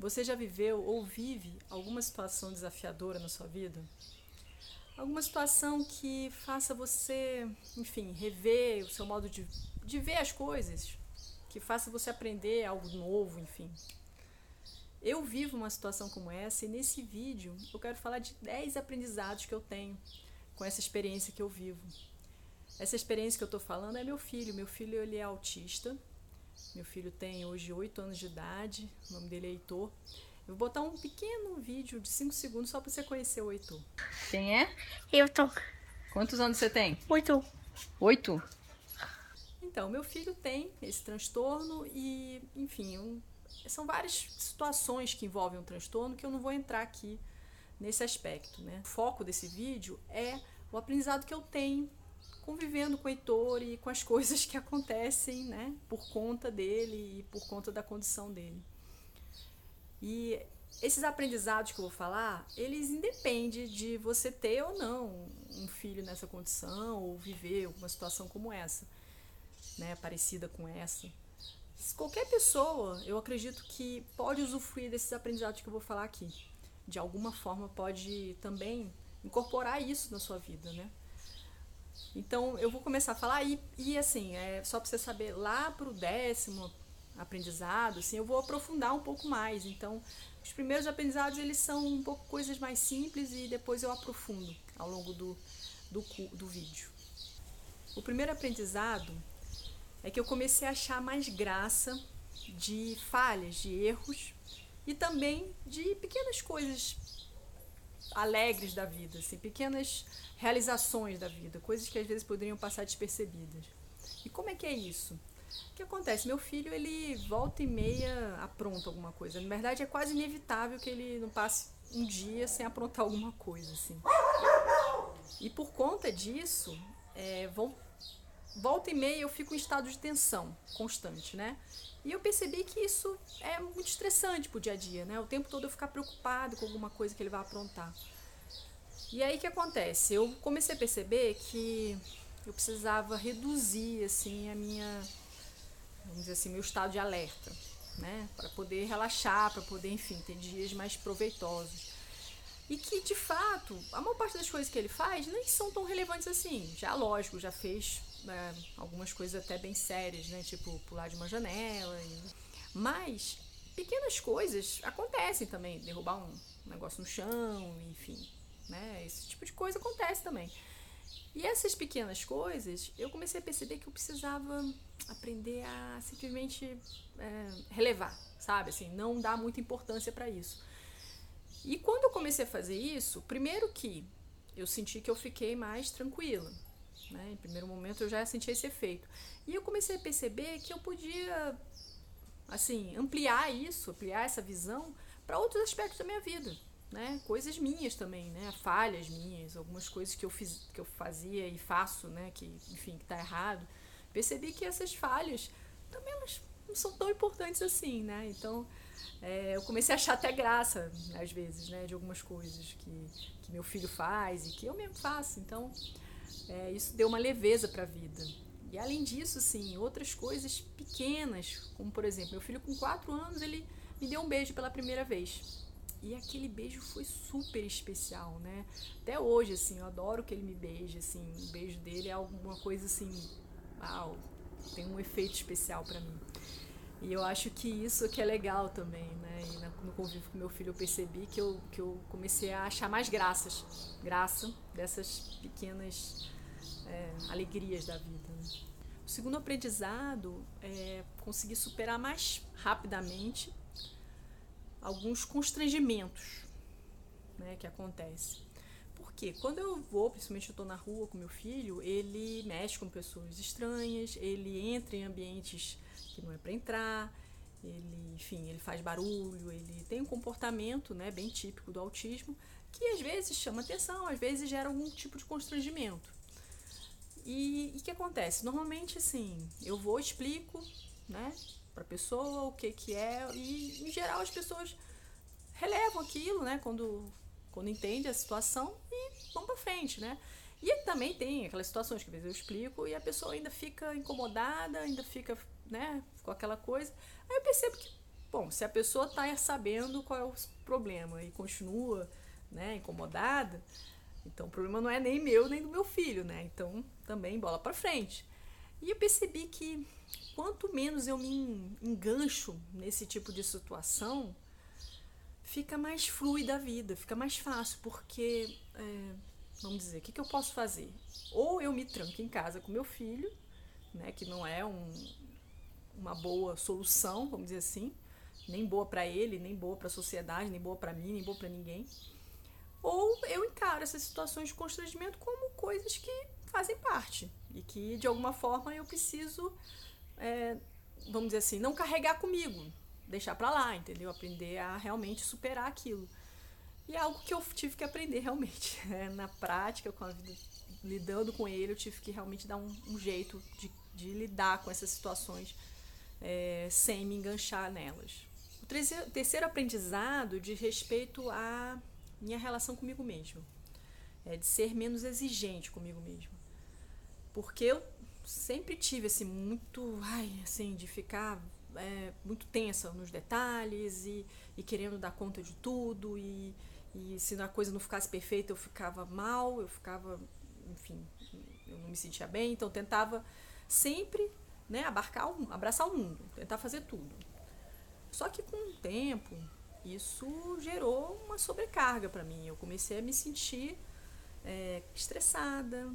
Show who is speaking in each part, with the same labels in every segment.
Speaker 1: Você já viveu ou vive alguma situação desafiadora na sua vida? Alguma situação que faça você, enfim, rever o seu modo de, de ver as coisas, que faça você aprender algo novo, enfim. Eu vivo uma situação como essa e nesse vídeo eu quero falar de 10 aprendizados que eu tenho com essa experiência que eu vivo. Essa experiência que eu estou falando é meu filho. Meu filho ele é autista meu filho tem hoje 8 anos de idade, o nome dele é Heitor. Eu vou botar um pequeno vídeo de 5 segundos só para você conhecer o Heitor. Quem é?
Speaker 2: Heitor.
Speaker 1: Quantos anos você tem?
Speaker 2: Oito.
Speaker 1: Oito? Então, meu filho tem esse transtorno e, enfim, um, são várias situações que envolvem um transtorno que eu não vou entrar aqui nesse aspecto, né? O foco desse vídeo é o aprendizado que eu tenho convivendo com o Heitor e com as coisas que acontecem, né, por conta dele e por conta da condição dele. E esses aprendizados que eu vou falar, eles independem de você ter ou não um filho nessa condição ou viver uma situação como essa, né, parecida com essa. Qualquer pessoa, eu acredito que pode usufruir desses aprendizados que eu vou falar aqui. De alguma forma pode também incorporar isso na sua vida, né? Então eu vou começar a falar e, e assim, é, só para você saber, lá para o décimo aprendizado, assim, eu vou aprofundar um pouco mais. Então, os primeiros aprendizados eles são um pouco coisas mais simples e depois eu aprofundo ao longo do, do, do vídeo. O primeiro aprendizado é que eu comecei a achar mais graça de falhas, de erros e também de pequenas coisas alegres da vida, assim, pequenas realizações da vida, coisas que às vezes poderiam passar despercebidas. E como é que é isso? O que acontece? Meu filho, ele volta e meia apronta alguma coisa. Na verdade, é quase inevitável que ele não passe um dia sem aprontar alguma coisa, assim. E por conta disso, é, vão, volta e meia eu fico em estado de tensão constante, né? E eu percebi que isso é muito estressante pro dia a dia, né? O tempo todo eu ficar preocupado com alguma coisa que ele vai aprontar. E aí o que acontece? Eu comecei a perceber que eu precisava reduzir assim a minha vamos dizer assim, meu estado de alerta, né? Para poder relaxar, para poder, enfim, ter dias mais proveitosos. E que, de fato, a maior parte das coisas que ele faz nem são tão relevantes assim. Já, lógico, já fez né, algumas coisas até bem sérias, né? Tipo, pular de uma janela. E... Mas pequenas coisas acontecem também. Derrubar um negócio no chão, enfim. Né? Esse tipo de coisa acontece também. E essas pequenas coisas, eu comecei a perceber que eu precisava aprender a simplesmente é, relevar, sabe? Assim, não dar muita importância para isso. E quando eu comecei a fazer isso, primeiro que eu senti que eu fiquei mais tranquila, né? Em primeiro momento eu já senti esse efeito. E eu comecei a perceber que eu podia, assim, ampliar isso, ampliar essa visão para outros aspectos da minha vida. Né? Coisas minhas também, né? Falhas minhas, algumas coisas que eu fiz, que eu fazia e faço, né? Que, enfim, que tá errado. Percebi que essas falhas também elas não são tão importantes assim, né? Então, é, eu comecei a achar até graça, às vezes, né? De algumas coisas que, que meu filho faz e que eu mesmo faço. Então, é, isso deu uma leveza para a vida. E além disso, sim, outras coisas pequenas, como por exemplo, meu filho com 4 anos, ele me deu um beijo pela primeira vez. E aquele beijo foi super especial, né? Até hoje, assim, eu adoro que ele me beije, assim, o beijo dele é alguma coisa assim, uau, tem um efeito especial para mim. E eu acho que isso que é legal também, né? E no convívio com meu filho eu percebi que eu, que eu comecei a achar mais graças, graça dessas pequenas é, alegrias da vida. Né? O segundo aprendizado é conseguir superar mais rapidamente alguns constrangimentos né, que acontecem. Porque quando eu vou, principalmente eu estou na rua com meu filho, ele mexe com pessoas estranhas, ele entra em ambientes que não é para entrar, ele, enfim, ele faz barulho, ele tem um comportamento, né, bem típico do autismo, que às vezes chama atenção, às vezes gera algum tipo de constrangimento. E o que acontece? Normalmente, assim, eu vou, explico, né, para a pessoa o que que é e, em geral, as pessoas relevam aquilo, né, quando, quando entende a situação e vão para frente, né. E também tem aquelas situações que às vezes eu explico e a pessoa ainda fica incomodada, ainda fica, né, com aquela coisa. Aí eu percebo que bom, se a pessoa está sabendo qual é o problema e continua né, incomodada, então o problema não é nem meu nem do meu filho, né? Então também bola para frente. E eu percebi que quanto menos eu me engancho nesse tipo de situação, fica mais fluida a vida, fica mais fácil, porque, é, vamos dizer, o que, que eu posso fazer? Ou eu me tranco em casa com meu filho, né, que não é um, uma boa solução, vamos dizer assim, nem boa para ele, nem boa para a sociedade, nem boa para mim, nem boa para ninguém. Ou eu encaro essas situações de constrangimento como coisas que fazem parte e que de alguma forma eu preciso, é, vamos dizer assim, não carregar comigo, deixar para lá, entendeu? Aprender a realmente superar aquilo. E é algo que eu tive que aprender realmente. Né? Na prática, com a vida, lidando com ele, eu tive que realmente dar um, um jeito de, de, lidar com essas situações é, sem me enganchar nelas. O terceiro, terceiro aprendizado diz respeito à minha relação comigo mesmo. É de ser menos exigente comigo mesmo. Porque eu sempre tive assim muito, ai, assim, de ficar é, muito tensa nos detalhes e, e querendo dar conta de tudo e, e se a coisa não ficasse perfeita eu ficava mal, eu ficava, enfim, eu não me sentia bem, então tentava sempre, né, abarcar, um, abraçar o mundo, tentar fazer tudo. Só que com o tempo isso gerou uma sobrecarga para mim. Eu comecei a me sentir é, estressada,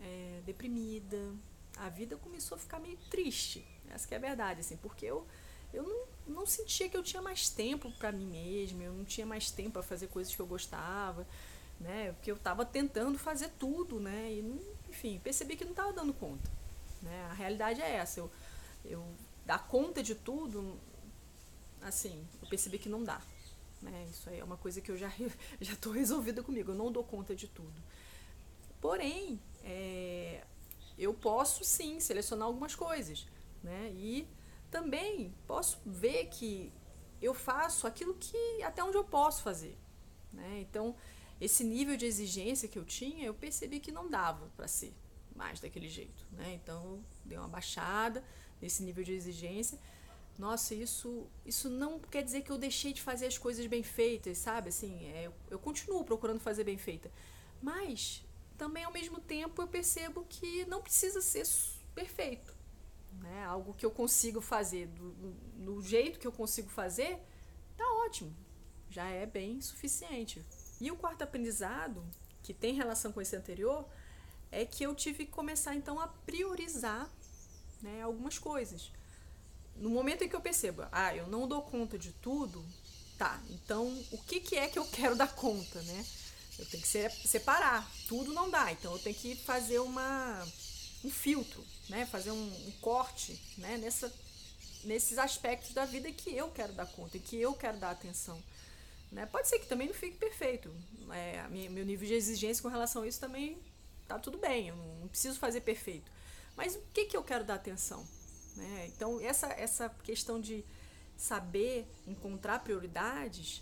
Speaker 1: é, deprimida. A vida começou a ficar meio triste. Essa é a verdade, assim, porque eu, eu não, não sentia que eu tinha mais tempo para mim mesma, eu não tinha mais tempo para fazer coisas que eu gostava, né? Porque eu estava tentando fazer tudo, né? E, enfim, percebi que não estava dando conta. Né? A realidade é essa. Eu, eu dar conta de tudo assim, eu percebi que não dá. Né? Isso aí é uma coisa que eu já já estou resolvida comigo. Eu não dou conta de tudo. Porém, é, eu posso sim selecionar algumas coisas, né? E também posso ver que eu faço aquilo que até onde eu posso fazer, né? Então, esse nível de exigência que eu tinha, eu percebi que não dava para ser mais daquele jeito, né? Então, dei uma baixada nesse nível de exigência nossa, isso, isso não quer dizer que eu deixei de fazer as coisas bem feitas, sabe? Assim, é, eu, eu continuo procurando fazer bem feita. Mas também ao mesmo tempo eu percebo que não precisa ser perfeito. Né? Algo que eu consigo fazer do, do, jeito que eu consigo fazer, tá ótimo. Já é bem suficiente. E o quarto aprendizado, que tem relação com esse anterior, é que eu tive que começar então a priorizar né, algumas coisas no momento em que eu percebo, ah, eu não dou conta de tudo, tá, então o que, que é que eu quero dar conta, né? Eu tenho que separar, tudo não dá, então eu tenho que fazer uma, um filtro, né? Fazer um, um corte, né? Nessa, nesses aspectos da vida que eu quero dar conta, que eu quero dar atenção. Né? Pode ser que também não fique perfeito. É, minha, meu nível de exigência com relação a isso também tá tudo bem, eu não, não preciso fazer perfeito. Mas o que, que eu quero dar atenção? Né? Então, essa, essa questão de saber encontrar prioridades,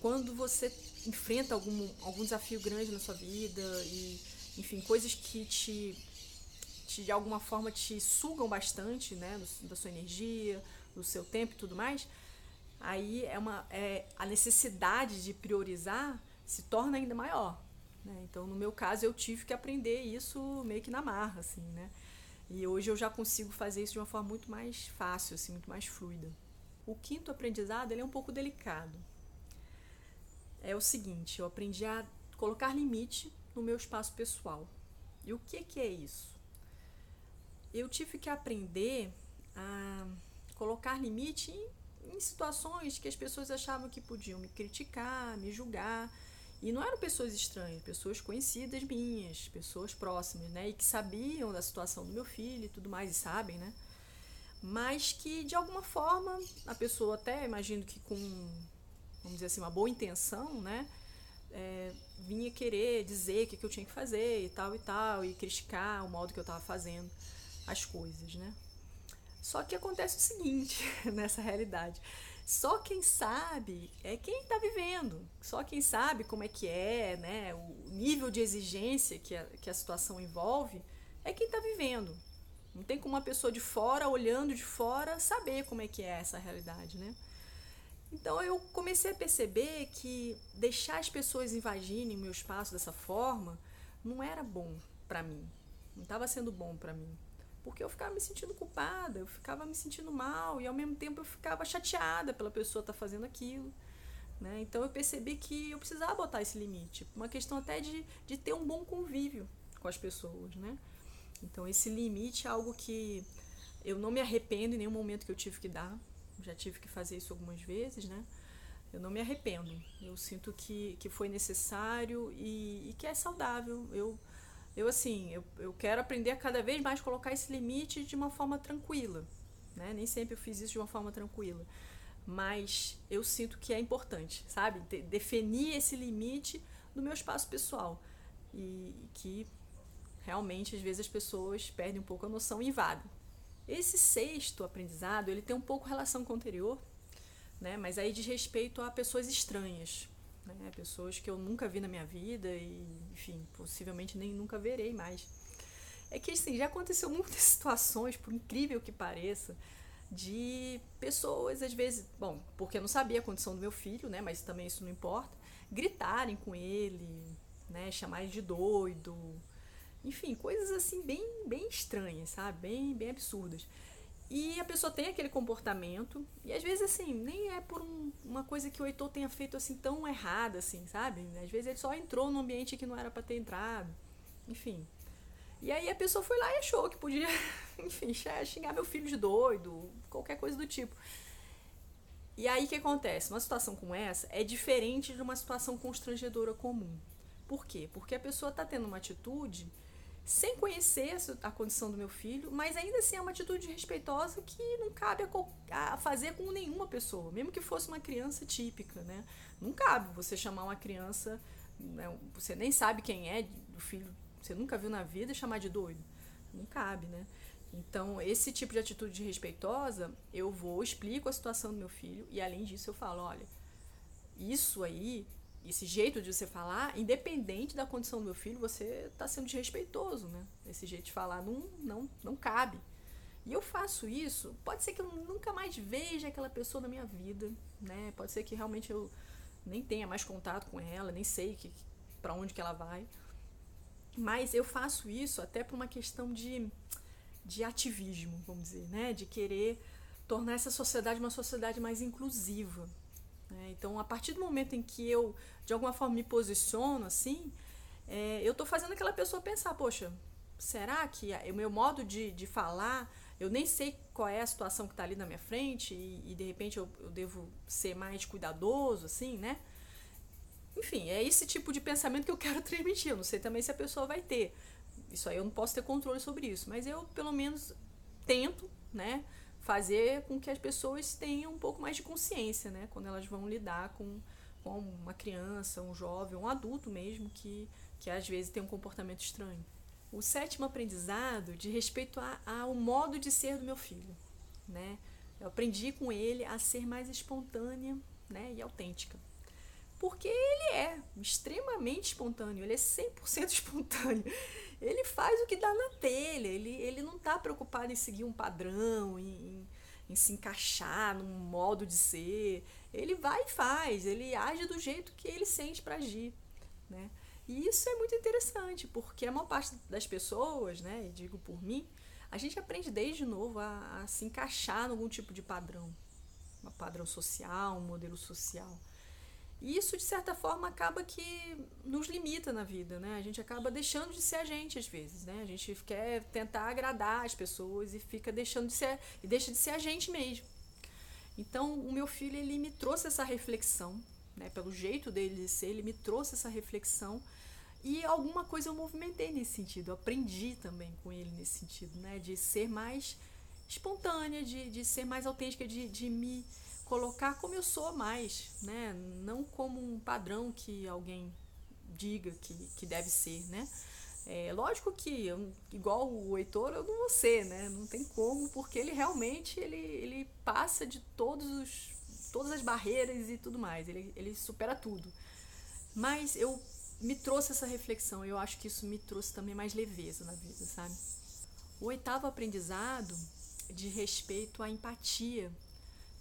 Speaker 1: quando você enfrenta algum, algum desafio grande na sua vida e, enfim, coisas que te, te de alguma forma te sugam bastante, né, da sua energia, do seu tempo e tudo mais, aí é uma é, a necessidade de priorizar se torna ainda maior. Né? Então, no meu caso, eu tive que aprender isso meio que na marra, assim, né? E hoje eu já consigo fazer isso de uma forma muito mais fácil, assim, muito mais fluida. O quinto aprendizado ele é um pouco delicado. É o seguinte, eu aprendi a colocar limite no meu espaço pessoal. E o que, que é isso? Eu tive que aprender a colocar limite em, em situações que as pessoas achavam que podiam me criticar, me julgar, e não eram pessoas estranhas, pessoas conhecidas minhas, pessoas próximas, né? E que sabiam da situação do meu filho e tudo mais, e sabem, né? Mas que de alguma forma a pessoa até, imagino que com, vamos dizer assim, uma boa intenção, né? É, vinha querer dizer o que, que eu tinha que fazer e tal e tal, e criticar o modo que eu estava fazendo as coisas, né? Só que acontece o seguinte nessa realidade. Só quem sabe é quem está vivendo. Só quem sabe como é que é, né? O nível de exigência que a, que a situação envolve é quem está vivendo. Não tem como uma pessoa de fora, olhando de fora, saber como é que é essa realidade, né? Então eu comecei a perceber que deixar as pessoas invadirem o meu espaço dessa forma não era bom para mim. Não estava sendo bom para mim. Porque eu ficava me sentindo culpada, eu ficava me sentindo mal e ao mesmo tempo eu ficava chateada pela pessoa estar tá fazendo aquilo. Né? Então eu percebi que eu precisava botar esse limite. Uma questão até de, de ter um bom convívio com as pessoas. Né? Então esse limite é algo que eu não me arrependo em nenhum momento que eu tive que dar. Já tive que fazer isso algumas vezes, né? Eu não me arrependo. Eu sinto que, que foi necessário e, e que é saudável. Eu, eu assim, eu, eu quero aprender a cada vez mais colocar esse limite de uma forma tranquila. Né? Nem sempre eu fiz isso de uma forma tranquila mas eu sinto que é importante, sabe? De definir esse limite no meu espaço pessoal e que realmente às vezes as pessoas perdem um pouco a noção e invadem. Esse sexto aprendizado ele tem um pouco relação com o anterior, né? Mas aí diz respeito a pessoas estranhas, né? Pessoas que eu nunca vi na minha vida e, enfim, possivelmente nem nunca verei mais. É que assim, já aconteceu muitas situações, por incrível que pareça, de pessoas, às vezes, bom, porque eu não sabia a condição do meu filho, né? Mas também isso não importa, gritarem com ele, né? Chamar ele de doido, enfim, coisas assim bem, bem estranhas, sabe? Bem, bem absurdas. E a pessoa tem aquele comportamento, e às vezes assim, nem é por um, uma coisa que o Heitor tenha feito assim tão errada, assim, sabe? Às vezes ele só entrou num ambiente que não era para ter entrado. Enfim, e aí a pessoa foi lá e achou que podia, enfim, xingar meu filho de doido, qualquer coisa do tipo. E aí o que acontece? Uma situação como essa é diferente de uma situação constrangedora comum. Por quê? Porque a pessoa está tendo uma atitude sem conhecer a condição do meu filho, mas ainda assim é uma atitude respeitosa que não cabe a, a, fazer com nenhuma pessoa, mesmo que fosse uma criança típica, né? Não cabe você chamar uma criança, né, você nem sabe quem é, o filho você nunca viu na vida chamar de doido. Não cabe, né? Então, esse tipo de atitude respeitosa, eu vou, explico a situação do meu filho e além disso eu falo, olha, isso aí, esse jeito de você falar, independente da condição do meu filho, você está sendo desrespeitoso, né? Esse jeito de falar não, não, não cabe. E eu faço isso, pode ser que eu nunca mais veja aquela pessoa na minha vida, né? Pode ser que realmente eu nem tenha mais contato com ela, nem sei que, para onde que ela vai. Mas eu faço isso até por uma questão de, de ativismo, vamos dizer, né? De querer tornar essa sociedade uma sociedade mais inclusiva. Né? Então, a partir do momento em que eu, de alguma forma, me posiciono assim, é, eu estou fazendo aquela pessoa pensar, poxa, será que o meu modo de, de falar, eu nem sei qual é a situação que está ali na minha frente e, e de repente eu, eu devo ser mais cuidadoso, assim, né? Enfim, é esse tipo de pensamento que eu quero transmitir. Eu não sei também se a pessoa vai ter. Isso aí eu não posso ter controle sobre isso. Mas eu, pelo menos, tento, né? Fazer com que as pessoas tenham um pouco mais de consciência, né? Quando elas vão lidar com, com uma criança, um jovem, um adulto mesmo, que, que às vezes tem um comportamento estranho. O sétimo aprendizado de respeito ao modo de ser do meu filho, né? Eu aprendi com ele a ser mais espontânea né, e autêntica. Porque ele é extremamente espontâneo, ele é 100% espontâneo. Ele faz o que dá na telha, ele, ele não está preocupado em seguir um padrão, em, em, se encaixar num modo de ser. Ele vai e faz, ele age do jeito que ele sente para agir. Né? E isso é muito interessante, porque a maior parte das pessoas, né, e digo por mim, a gente aprende desde novo a, a se encaixar em algum tipo de padrão. Um padrão social, um modelo social. E isso, de certa forma, acaba que nos limita na vida, né? A gente acaba deixando de ser a gente às vezes, né? A gente quer tentar agradar as pessoas e fica deixando de ser e deixa de ser a gente mesmo. Então, o meu filho, ele me trouxe essa reflexão, né? Pelo jeito dele de ser, ele me trouxe essa reflexão e alguma coisa eu movimentei nesse sentido. Eu aprendi também com ele nesse sentido, né? De ser mais espontânea, de, de ser mais autêntica, de, de me colocar como eu sou mais, né? Não como um padrão que alguém diga que, que deve ser, né? É lógico que eu, igual o Heitor eu não vou ser, né? Não tem como, porque ele realmente ele, ele passa de todos os, todas as barreiras e tudo mais. Ele, ele supera tudo. Mas eu me trouxe essa reflexão. Eu acho que isso me trouxe também mais leveza na vida, sabe? O oitavo aprendizado de respeito à empatia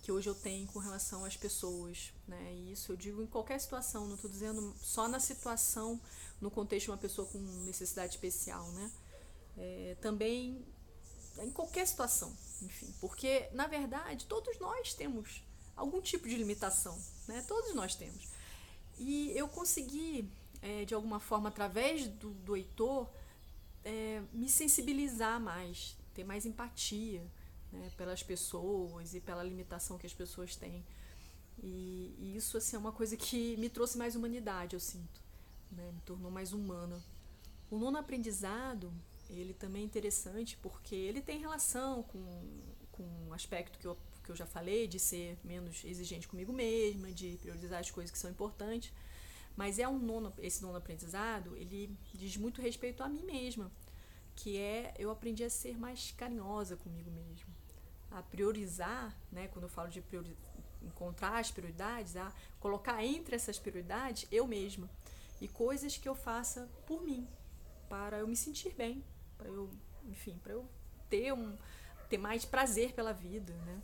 Speaker 1: que hoje eu tenho com relação às pessoas, né? E isso eu digo em qualquer situação, não estou dizendo só na situação, no contexto de uma pessoa com necessidade especial, né? É, também em qualquer situação, enfim, porque na verdade todos nós temos algum tipo de limitação, né? Todos nós temos. E eu consegui, é, de alguma forma, através do, do Heitor, é, me sensibilizar mais, ter mais empatia né, pelas pessoas e pela limitação que as pessoas têm. E, e, isso assim, é uma coisa que me trouxe mais humanidade, eu sinto. Né, me tornou mais humana. O nono aprendizado, ele também é interessante porque ele tem relação com, com um aspecto que eu, que eu já falei, de ser menos exigente comigo mesma, de priorizar as coisas que são importantes. Mas é um nono, esse nono aprendizado, ele diz muito respeito a mim mesma, que é eu aprendi a ser mais carinhosa comigo mesma a priorizar, né, quando eu falo de priori encontrar as prioridades, a colocar entre essas prioridades eu mesma e coisas que eu faça por mim, para eu me sentir bem, para eu, enfim, para eu ter um ter mais prazer pela vida, né?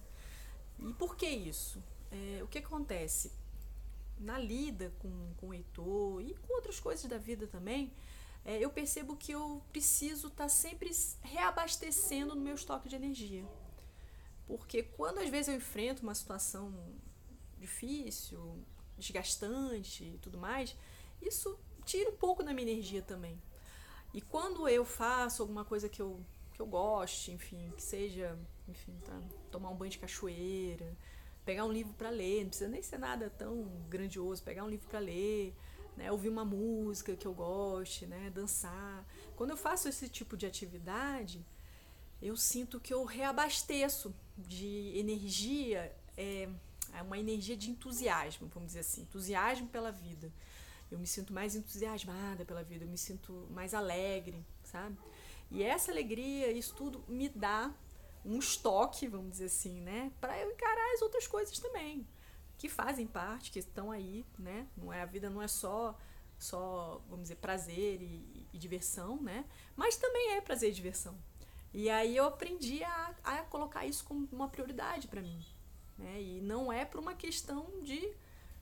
Speaker 1: E por que isso? É, o que acontece na lida com, com o Heitor e com outras coisas da vida também, é, eu percebo que eu preciso estar tá sempre reabastecendo no meu estoque de energia. Porque quando às vezes eu enfrento uma situação difícil, desgastante e tudo mais, isso tira um pouco da minha energia também. E quando eu faço alguma coisa que eu, que eu goste, enfim, que seja, enfim, tá, tomar um banho de cachoeira, pegar um livro para ler, não precisa nem ser nada tão grandioso, pegar um livro para ler, né, ouvir uma música que eu goste, né, dançar. Quando eu faço esse tipo de atividade, eu sinto que eu reabasteço de energia, é, é uma energia de entusiasmo, vamos dizer assim, entusiasmo pela vida. Eu me sinto mais entusiasmada pela vida, eu me sinto mais alegre, sabe? E essa alegria, isso tudo me dá um estoque, vamos dizer assim, né, para eu encarar as outras coisas também, que fazem parte, que estão aí, né? Não é a vida não é só só, vamos dizer, prazer e, e diversão, né? Mas também é prazer e diversão, e aí eu aprendi a, a colocar isso como uma prioridade para mim. Né? E não é por uma questão de,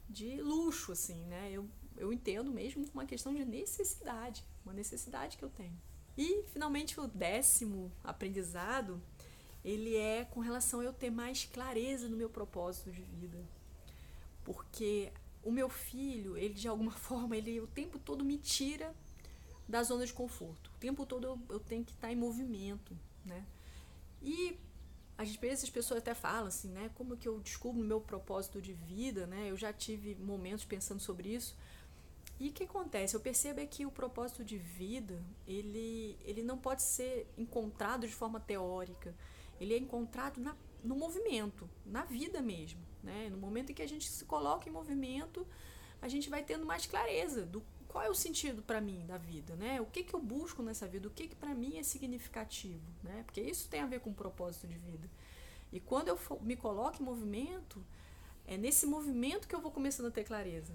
Speaker 1: de luxo, assim, né? Eu, eu entendo mesmo como uma questão de necessidade, uma necessidade que eu tenho. E, finalmente, o décimo aprendizado, ele é com relação a eu ter mais clareza no meu propósito de vida. Porque o meu filho, ele de alguma forma, ele o tempo todo me tira da zona de conforto. O tempo todo eu, eu tenho que estar em movimento, né? E às vezes as pessoas até falam assim, né? Como que eu descubro o meu propósito de vida, né? Eu já tive momentos pensando sobre isso. E o que acontece? Eu percebo é que o propósito de vida, ele, ele não pode ser encontrado de forma teórica. Ele é encontrado na, no movimento, na vida mesmo. Né? No momento em que a gente se coloca em movimento, a gente vai tendo mais clareza do qual é o sentido para mim da vida, né? O que que eu busco nessa vida? O que que para mim é significativo, né? Porque isso tem a ver com o propósito de vida. E quando eu me coloco em movimento, é nesse movimento que eu vou começando a ter clareza.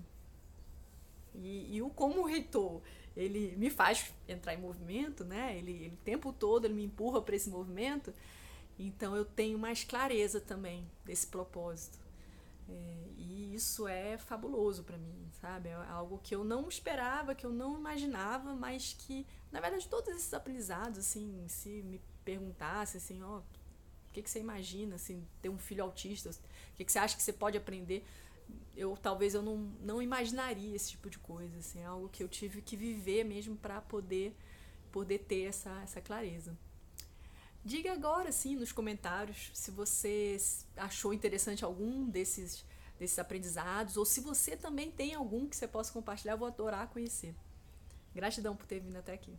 Speaker 1: E, e o como o reitor, ele me faz entrar em movimento, né? Ele, ele o tempo todo ele me empurra para esse movimento. Então eu tenho mais clareza também desse propósito. É, e isso é fabuloso para mim, sabe? É algo que eu não esperava, que eu não imaginava, mas que, na verdade, todos esses aprendizados, assim, se me perguntasse, assim, ó, o que, que você imagina, assim, ter um filho autista, o que, que você acha que você pode aprender? Eu talvez eu não, não imaginaria esse tipo de coisa, assim, é algo que eu tive que viver mesmo para poder poder ter essa, essa clareza. Diga agora, sim, nos comentários, se você achou interessante algum desses, desses aprendizados, ou se você também tem algum que você possa compartilhar, eu vou adorar conhecer. Gratidão por ter vindo até aqui.